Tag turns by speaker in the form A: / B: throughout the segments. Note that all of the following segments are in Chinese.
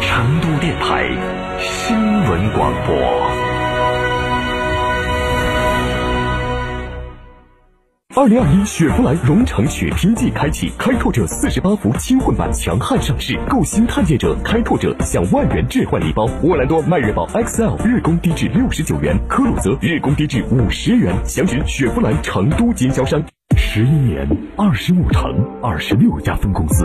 A: 成都电台新闻广播。二零二一雪佛兰荣城雪拼季开启，开拓者四十八伏轻混版强悍上市，购新探界者、开拓者享万元置换礼包。沃兰多迈锐宝 XL 日供低至六十九元，科鲁泽日供低至五十元。详询雪佛兰成都经销商。十一年，二十五城，二十六家分公司，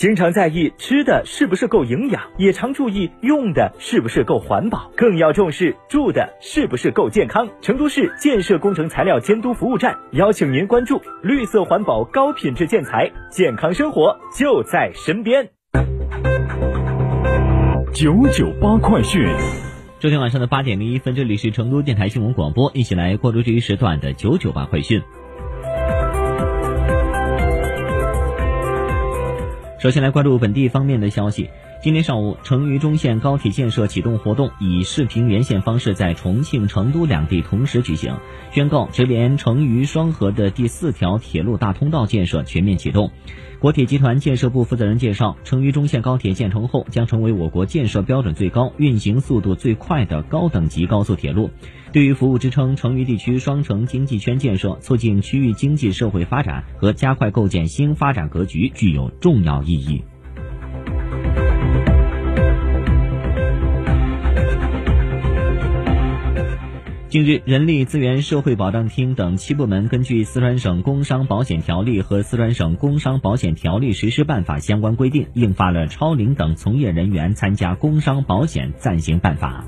B: 经常在意吃的是不是够营养，也常注意用的是不是够环保，更要重视住的是不是够健康。成都市建设工程材料监督服务站邀请您关注绿色环保、高品质建材，健康生活就在身边。
A: 九九八快讯。
C: 昨天晚上的八点零一分，这里是成都电台新闻广播，一起来关注这一时段的九九八快讯。首先来关注本地方面的消息。今天上午，成渝中线高铁建设启动活动以视频连线方式在重庆、成都两地同时举行，宣告直连成渝双河的第四条铁路大通道建设全面启动。国铁集团建设部负责人介绍，成渝中线高铁建成后，将成为我国建设标准最高、运行速度最快的高等级高速铁路，对于服务支撑成渝地区双城经济圈建设、促进区域经济社会发展和加快构建新发展格局具有重要意义。近日，人力资源社会保障厅等七部门根据四川省工伤保险条例和四川省工伤保险条例实施办法相关规定，印发了超龄等从业人员参加工伤保险暂行办法。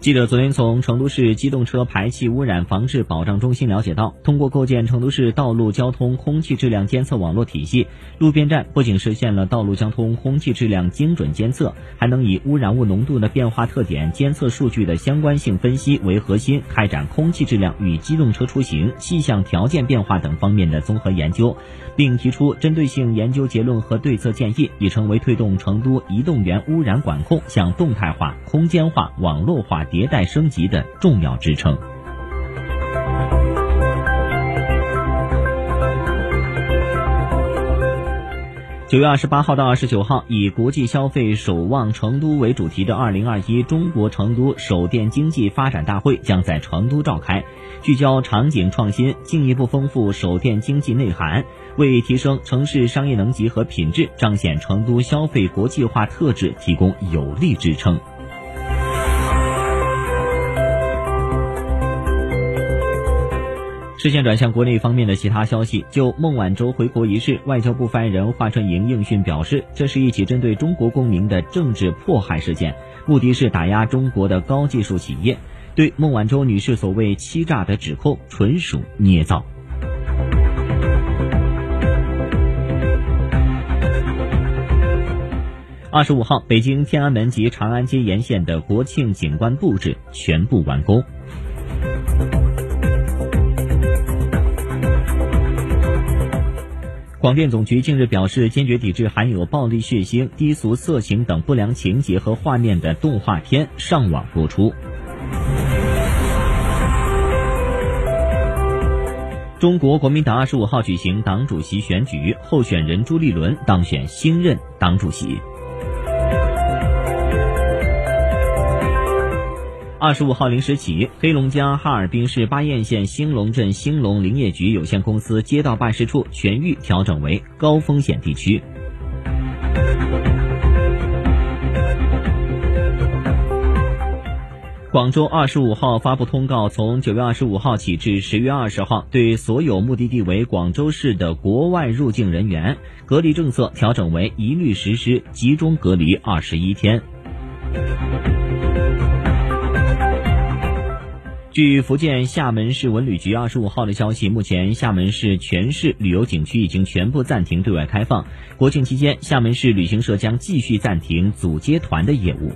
C: 记者昨天从成都市机动车排气污染防治保障中心了解到，通过构建成都市道路交通空气质量监测网络体系，路边站不仅实现了道路交通空气质量精准监测，还能以污染物浓度的变化特点、监测数据的相关性分析为核心，开展空气质量与机动车出行、气象条件变化等方面的综合研究，并提出针对性研究结论和对策建议，已成为推动成都移动源污染管控向动态化、空间化、网络化。迭代升级的重要支撑。九月二十八号到二十九号，以“国际消费守望成都”为主题的二零二一中国成都手电经济发展大会将在成都召开，聚焦场景创新，进一步丰富手电经济内涵，为提升城市商业能级和品质，彰显成都消费国际化特质提供有力支撑。视线转向国内方面的其他消息，就孟晚舟回国一事，外交部发言人华春莹应讯表示，这是一起针对中国公民的政治迫害事件，目的是打压中国的高技术企业。对孟晚舟女士所谓欺诈的指控，纯属捏造。二十五号，北京天安门及长安街沿线的国庆景观布置全部完工。广电总局近日表示，坚决抵制含有暴力、血腥、低俗、色情等不良情节和画面的动画片上网播出。中国国民党二十五号举行党主席选举，候选人朱立伦当选新任党主席。二十五号零时起黑龙江哈尔滨市巴彦县兴隆镇兴隆林业局有限公司街道办事处全域调整为高风险地区。广州二十五号发布通告从九月二十五号起至十月二十号对所有目的地为广州市的国外入境人员隔离政策调整为一律实施集中隔离二十一天。据福建厦门市文旅局二十五号的消息，目前厦门市全市旅游景区已经全部暂停对外开放。国庆期间，厦门市旅行社将继续暂停组接团的业务。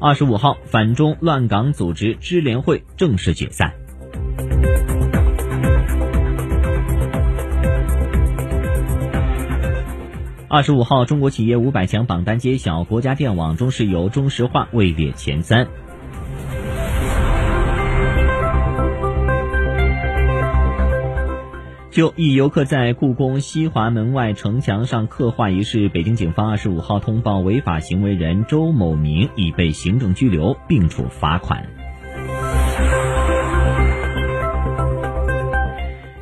C: 二十五号，反中乱港组织支联会正式解散。二十五号，中国企业五百强榜单揭晓，国家电网、中石油、中石化位列前三。就一游客在故宫西华门外城墙上刻画一事，北京警方二十五号通报违法行为人周某明已被行政拘留，并处罚款。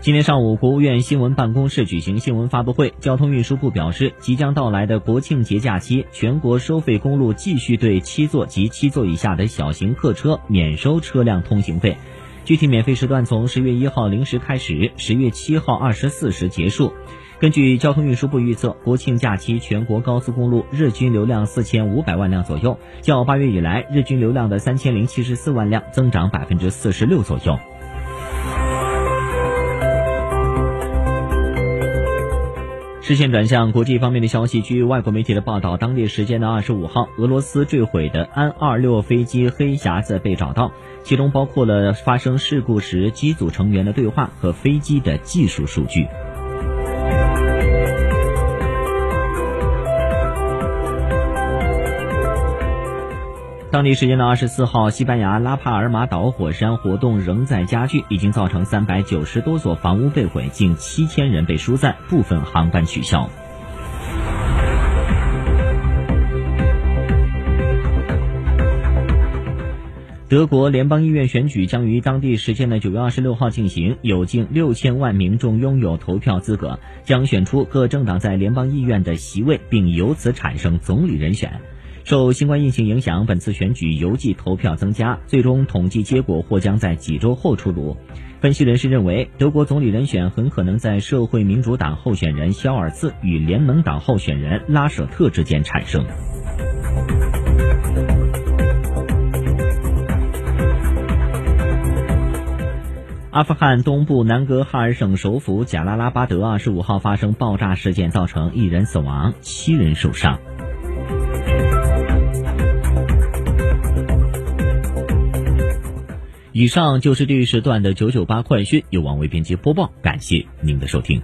C: 今天上午，国务院新闻办公室举行新闻发布会，交通运输部表示，即将到来的国庆节假期，全国收费公路继续对七座及七座以下的小型客车免收车辆通行费。具体免费时段从十月一号零时开始，十月七号二十四时结束。根据交通运输部预测，国庆假期全国高速公路日均流量四千五百万辆左右，较八月以来日均流量的三千零七十四万辆增长百分之四十六左右。视线转向国际方面的消息，据外国媒体的报道，当地时间的二十五号，俄罗斯坠毁的安二六飞机黑匣子被找到，其中包括了发生事故时机组成员的对话和飞机的技术数据。当地时间的二十四号，西班牙拉帕尔马岛火山活动仍在加剧，已经造成三百九十多所房屋被毁，近七千人被疏散，部分航班取消。德国联邦议院选举将于当地时间的九月二十六号进行，有近六千万民众拥有投票资格，将选出各政党在联邦议院的席位，并由此产生总理人选。受新冠疫情影响，本次选举邮寄投票增加，最终统计结果或将在几周后出炉。分析人士认为，德国总理人选很可能在社会民主党候选人肖尔茨与联盟党候选人拉舍特之间产生。阿富汗东部南格哈尔省首府贾拉拉巴德二十五号发生爆炸事件，造成一人死亡，七人受伤。以上就是这一时段的九九八快讯，由王维编辑播报，感谢您的收听。